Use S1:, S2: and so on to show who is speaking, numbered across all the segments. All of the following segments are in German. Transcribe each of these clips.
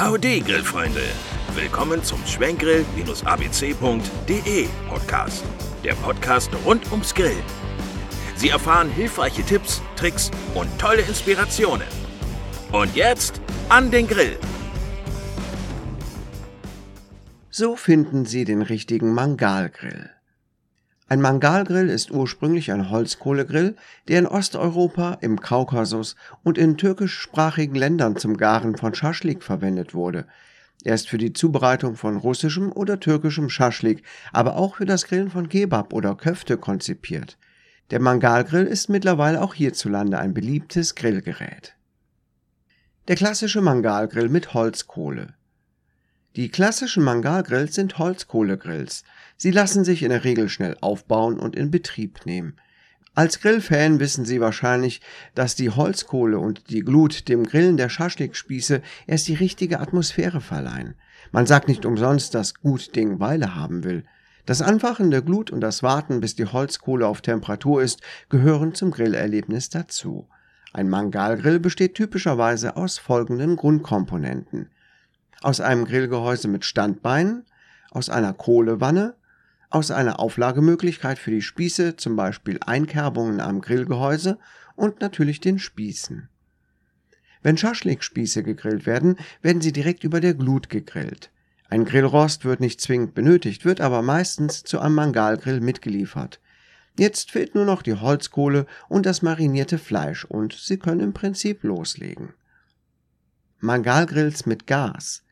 S1: Howdy, Grillfreunde! Willkommen zum Schwenkgrill-abc.de Podcast. Der Podcast rund ums Grillen. Sie erfahren hilfreiche Tipps, Tricks und tolle Inspirationen. Und jetzt an den Grill!
S2: So finden Sie den richtigen Mangalgrill. Ein Mangalgrill ist ursprünglich ein Holzkohlegrill, der in Osteuropa, im Kaukasus und in türkischsprachigen Ländern zum Garen von Schaschlik verwendet wurde. Er ist für die Zubereitung von russischem oder türkischem Schaschlik, aber auch für das Grillen von Kebab oder Köfte konzipiert. Der Mangalgrill ist mittlerweile auch hierzulande ein beliebtes Grillgerät. Der klassische Mangalgrill mit Holzkohle. Die klassischen Mangalgrills sind Holzkohlegrills. Sie lassen sich in der Regel schnell aufbauen und in Betrieb nehmen. Als Grillfan wissen Sie wahrscheinlich, dass die Holzkohle und die Glut dem Grillen der Schaschlikspieße erst die richtige Atmosphäre verleihen. Man sagt nicht umsonst, dass gut Ding Weile haben will. Das Anfachen der Glut und das Warten, bis die Holzkohle auf Temperatur ist, gehören zum Grillerlebnis dazu. Ein Mangalgrill besteht typischerweise aus folgenden Grundkomponenten aus einem Grillgehäuse mit Standbeinen, aus einer Kohlewanne, aus einer Auflagemöglichkeit für die Spieße, zum Beispiel Einkerbungen am Grillgehäuse und natürlich den Spießen. Wenn Schaschlikspieße gegrillt werden, werden sie direkt über der Glut gegrillt. Ein Grillrost wird nicht zwingend benötigt, wird aber meistens zu einem Mangalgrill mitgeliefert. Jetzt fehlt nur noch die Holzkohle und das marinierte Fleisch und Sie können im Prinzip loslegen. Mangalgrills mit Gas.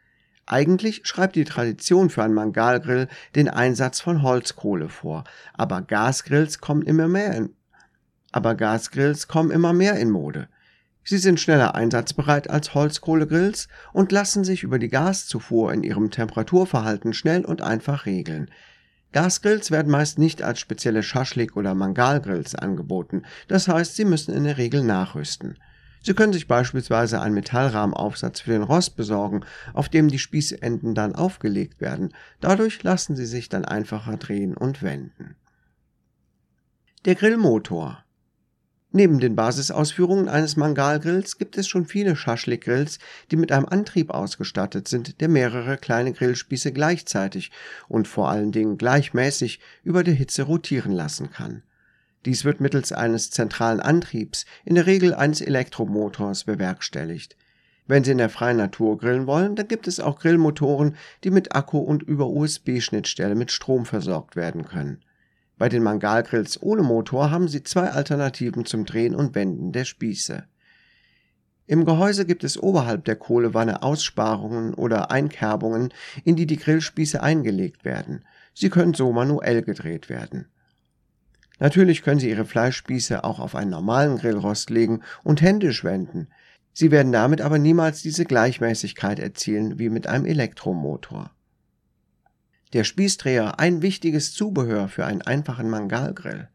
S2: Eigentlich schreibt die Tradition für einen Mangalgrill den Einsatz von Holzkohle vor, aber Gasgrills kommen immer mehr in, aber Gasgrills kommen immer mehr in Mode. Sie sind schneller einsatzbereit als Holzkohlegrills und lassen sich über die Gaszufuhr in ihrem Temperaturverhalten schnell und einfach regeln. Gasgrills werden meist nicht als spezielle Schaschlik- oder Mangalgrills angeboten, das heißt, sie müssen in der Regel nachrüsten. Sie können sich beispielsweise einen Metallrahmenaufsatz für den Rost besorgen, auf dem die Spießenden dann aufgelegt werden. Dadurch lassen sie sich dann einfacher drehen und wenden. Der Grillmotor. Neben den Basisausführungen eines Mangalgrills gibt es schon viele Schaschlikgrills, die mit einem Antrieb ausgestattet sind, der mehrere kleine Grillspieße gleichzeitig und vor allen Dingen gleichmäßig über der Hitze rotieren lassen kann. Dies wird mittels eines zentralen Antriebs, in der Regel eines Elektromotors, bewerkstelligt. Wenn Sie in der freien Natur grillen wollen, dann gibt es auch Grillmotoren, die mit Akku und über USB-Schnittstelle mit Strom versorgt werden können. Bei den Mangalgrills ohne Motor haben Sie zwei Alternativen zum Drehen und Wenden der Spieße. Im Gehäuse gibt es oberhalb der Kohlewanne Aussparungen oder Einkerbungen, in die die Grillspieße eingelegt werden. Sie können so manuell gedreht werden. Natürlich können Sie Ihre Fleischspieße auch auf einen normalen Grillrost legen und händisch wenden. Sie werden damit aber niemals diese Gleichmäßigkeit erzielen wie mit einem Elektromotor. Der Spießdreher ein wichtiges Zubehör für einen einfachen Mangalgrill.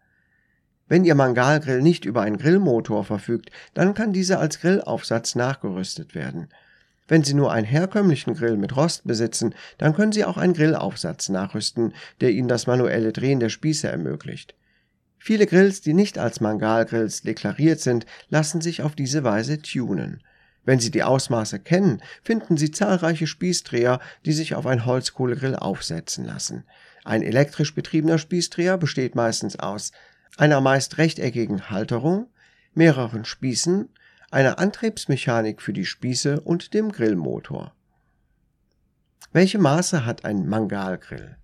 S2: Wenn Ihr Mangalgrill nicht über einen Grillmotor verfügt, dann kann dieser als Grillaufsatz nachgerüstet werden. Wenn Sie nur einen herkömmlichen Grill mit Rost besitzen, dann können Sie auch einen Grillaufsatz nachrüsten, der Ihnen das manuelle Drehen der Spieße ermöglicht. Viele Grills, die nicht als Mangalgrills deklariert sind, lassen sich auf diese Weise tunen. Wenn Sie die Ausmaße kennen, finden Sie zahlreiche Spießdreher, die sich auf ein Holzkohlegrill aufsetzen lassen. Ein elektrisch betriebener Spießdreher besteht meistens aus einer meist rechteckigen Halterung, mehreren Spießen, einer Antriebsmechanik für die Spieße und dem Grillmotor. Welche Maße hat ein Mangalgrill?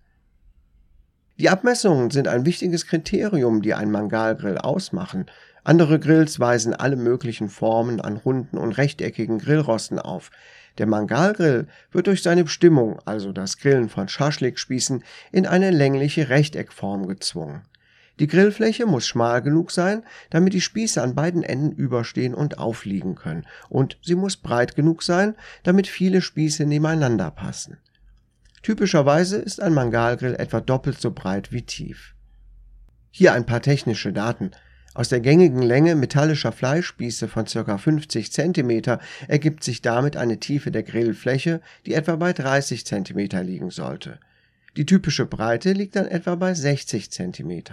S2: Die Abmessungen sind ein wichtiges Kriterium, die einen Mangalgrill ausmachen. Andere Grills weisen alle möglichen Formen an runden und rechteckigen Grillrosten auf. Der Mangalgrill wird durch seine Bestimmung, also das Grillen von Schaschlikspießen, in eine längliche Rechteckform gezwungen. Die Grillfläche muss schmal genug sein, damit die Spieße an beiden Enden überstehen und aufliegen können, und sie muss breit genug sein, damit viele Spieße nebeneinander passen. Typischerweise ist ein Mangalgrill etwa doppelt so breit wie tief. Hier ein paar technische Daten. Aus der gängigen Länge metallischer Fleischspieße von ca. 50 cm ergibt sich damit eine Tiefe der Grillfläche, die etwa bei 30 cm liegen sollte. Die typische Breite liegt dann etwa bei 60 cm.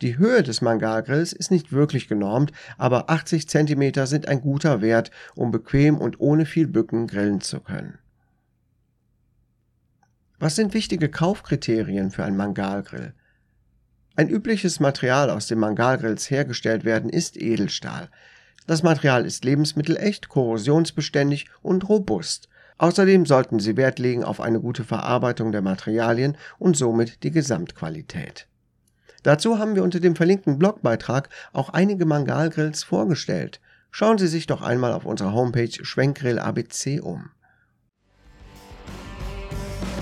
S2: Die Höhe des Mangalgrills ist nicht wirklich genormt, aber 80 cm sind ein guter Wert, um bequem und ohne viel Bücken grillen zu können. Was sind wichtige Kaufkriterien für einen Mangalgrill? Ein übliches Material, aus dem Mangalgrills hergestellt werden, ist Edelstahl. Das Material ist lebensmittelecht, korrosionsbeständig und robust. Außerdem sollten Sie Wert legen auf eine gute Verarbeitung der Materialien und somit die Gesamtqualität. Dazu haben wir unter dem verlinkten Blogbeitrag auch einige Mangalgrills vorgestellt. Schauen Sie sich doch einmal auf unserer Homepage Schwenkgrill ABC um.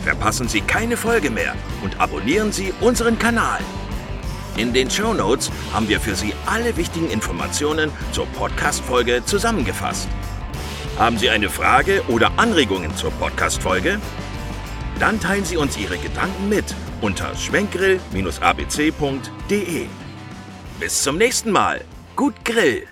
S1: Verpassen Sie keine Folge mehr und abonnieren Sie unseren Kanal. In den Show Notes haben wir für Sie alle wichtigen Informationen zur Podcast-Folge zusammengefasst. Haben Sie eine Frage oder Anregungen zur Podcast-Folge? Dann teilen Sie uns Ihre Gedanken mit unter schwenkgrill-abc.de. Bis zum nächsten Mal. Gut Grill!